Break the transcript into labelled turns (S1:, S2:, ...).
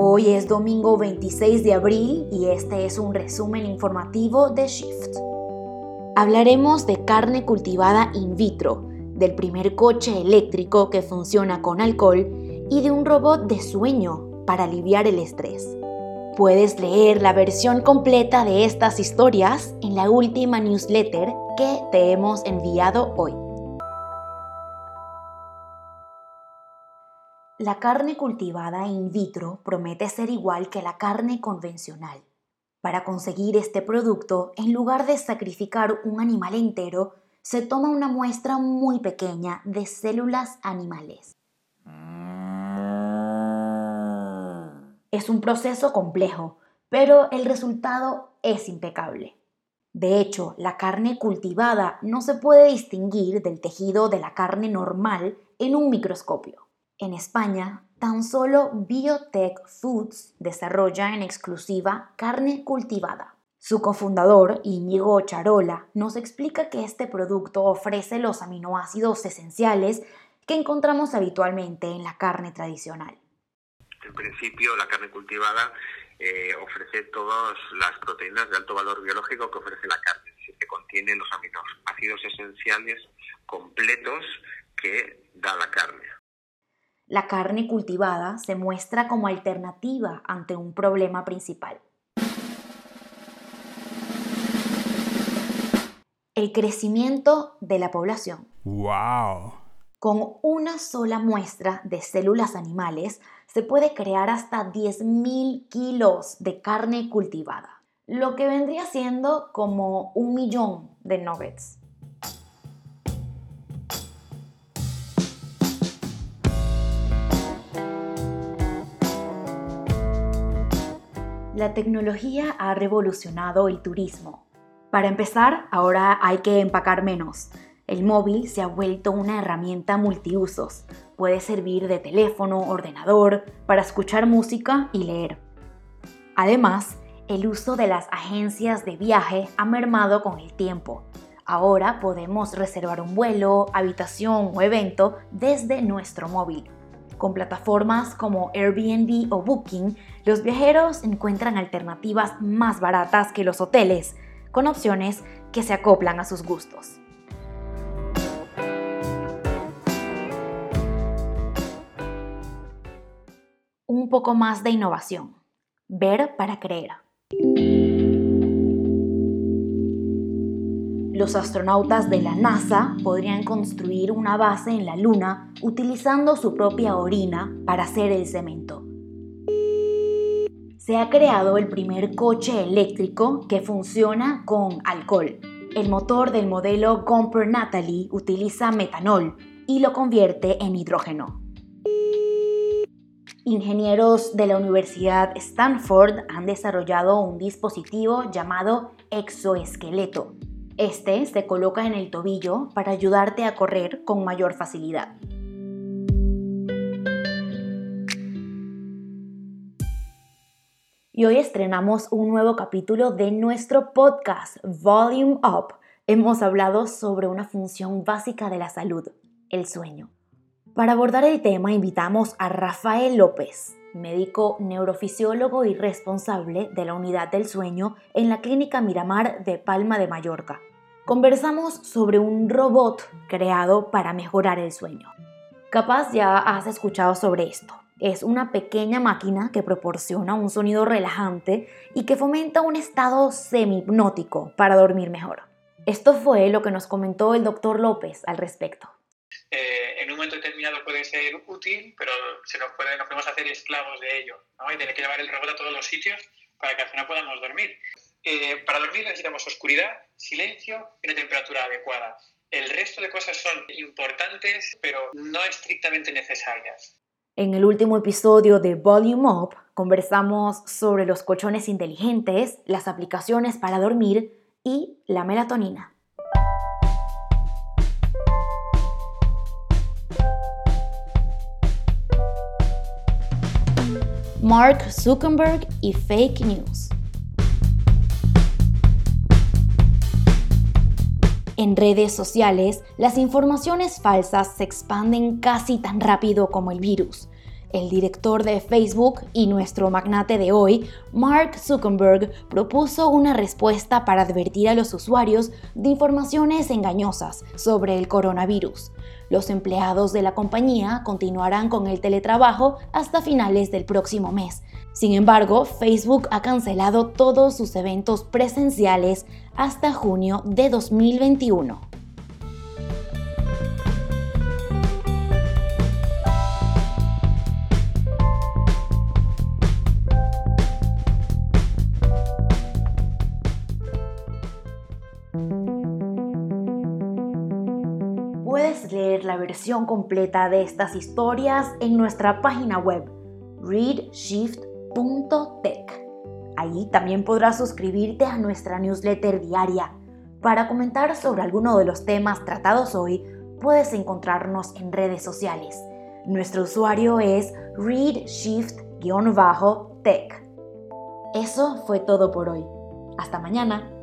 S1: Hoy es domingo 26 de abril y este es un resumen informativo de Shift. Hablaremos de carne cultivada in vitro, del primer coche eléctrico que funciona con alcohol y de un robot de sueño para aliviar el estrés. Puedes leer la versión completa de estas historias en la última newsletter que te hemos enviado hoy. La carne cultivada in vitro promete ser igual que la carne convencional. Para conseguir este producto, en lugar de sacrificar un animal entero, se toma una muestra muy pequeña de células animales. Es un proceso complejo, pero el resultado es impecable. De hecho, la carne cultivada no se puede distinguir del tejido de la carne normal en un microscopio. En España, tan solo Biotech Foods desarrolla en exclusiva carne cultivada. Su cofundador, Íñigo Charola, nos explica que este producto ofrece los aminoácidos esenciales que encontramos habitualmente en la carne tradicional.
S2: En principio, la carne cultivada eh, ofrece todas las proteínas de alto valor biológico que ofrece la carne, es decir, que contiene los aminoácidos esenciales completos que da la carne.
S1: La carne cultivada se muestra como alternativa ante un problema principal. El crecimiento de la población.
S3: ¡Wow!
S1: Con una sola muestra de células animales se puede crear hasta 10.000 kilos de carne cultivada, lo que vendría siendo como un millón de nuggets. La tecnología ha revolucionado el turismo. Para empezar, ahora hay que empacar menos. El móvil se ha vuelto una herramienta multiusos. Puede servir de teléfono, ordenador, para escuchar música y leer. Además, el uso de las agencias de viaje ha mermado con el tiempo. Ahora podemos reservar un vuelo, habitación o evento desde nuestro móvil. Con plataformas como Airbnb o Booking, los viajeros encuentran alternativas más baratas que los hoteles, con opciones que se acoplan a sus gustos. Un poco más de innovación. Ver para creer. Los astronautas de la NASA podrían construir una base en la Luna utilizando su propia orina para hacer el cemento. Se ha creado el primer coche eléctrico que funciona con alcohol. El motor del modelo Gomper Natalie utiliza metanol y lo convierte en hidrógeno. Ingenieros de la Universidad Stanford han desarrollado un dispositivo llamado exoesqueleto este se coloca en el tobillo para ayudarte a correr con mayor facilidad. Y hoy estrenamos un nuevo capítulo de nuestro podcast Volume Up. Hemos hablado sobre una función básica de la salud, el sueño. Para abordar el tema invitamos a Rafael López, médico neurofisiólogo y responsable de la unidad del sueño en la Clínica Miramar de Palma de Mallorca conversamos sobre un robot creado para mejorar el sueño. Capaz ya has escuchado sobre esto. Es una pequeña máquina que proporciona un sonido relajante y que fomenta un estado semi-hipnótico para dormir mejor. Esto fue lo que nos comentó el doctor López al respecto.
S4: Eh, en un momento determinado puede ser útil, pero se nos, puede, nos podemos hacer esclavos de ello ¿no? y tener que llevar el robot a todos los sitios para que al final podamos dormir. Eh, para dormir necesitamos oscuridad, silencio y una temperatura adecuada. El resto de cosas son importantes, pero no estrictamente necesarias.
S1: En el último episodio de Volume Up conversamos sobre los colchones inteligentes, las aplicaciones para dormir y la melatonina. Mark Zuckerberg y fake news. En redes sociales, las informaciones falsas se expanden casi tan rápido como el virus. El director de Facebook y nuestro magnate de hoy, Mark Zuckerberg, propuso una respuesta para advertir a los usuarios de informaciones engañosas sobre el coronavirus. Los empleados de la compañía continuarán con el teletrabajo hasta finales del próximo mes. Sin embargo, Facebook ha cancelado todos sus eventos presenciales hasta junio de 2021. Puedes leer la versión completa de estas historias en nuestra página web readshift.tech. Ahí también podrás suscribirte a nuestra newsletter diaria. Para comentar sobre alguno de los temas tratados hoy, puedes encontrarnos en redes sociales. Nuestro usuario es readshift-tech. Eso fue todo por hoy. Hasta mañana.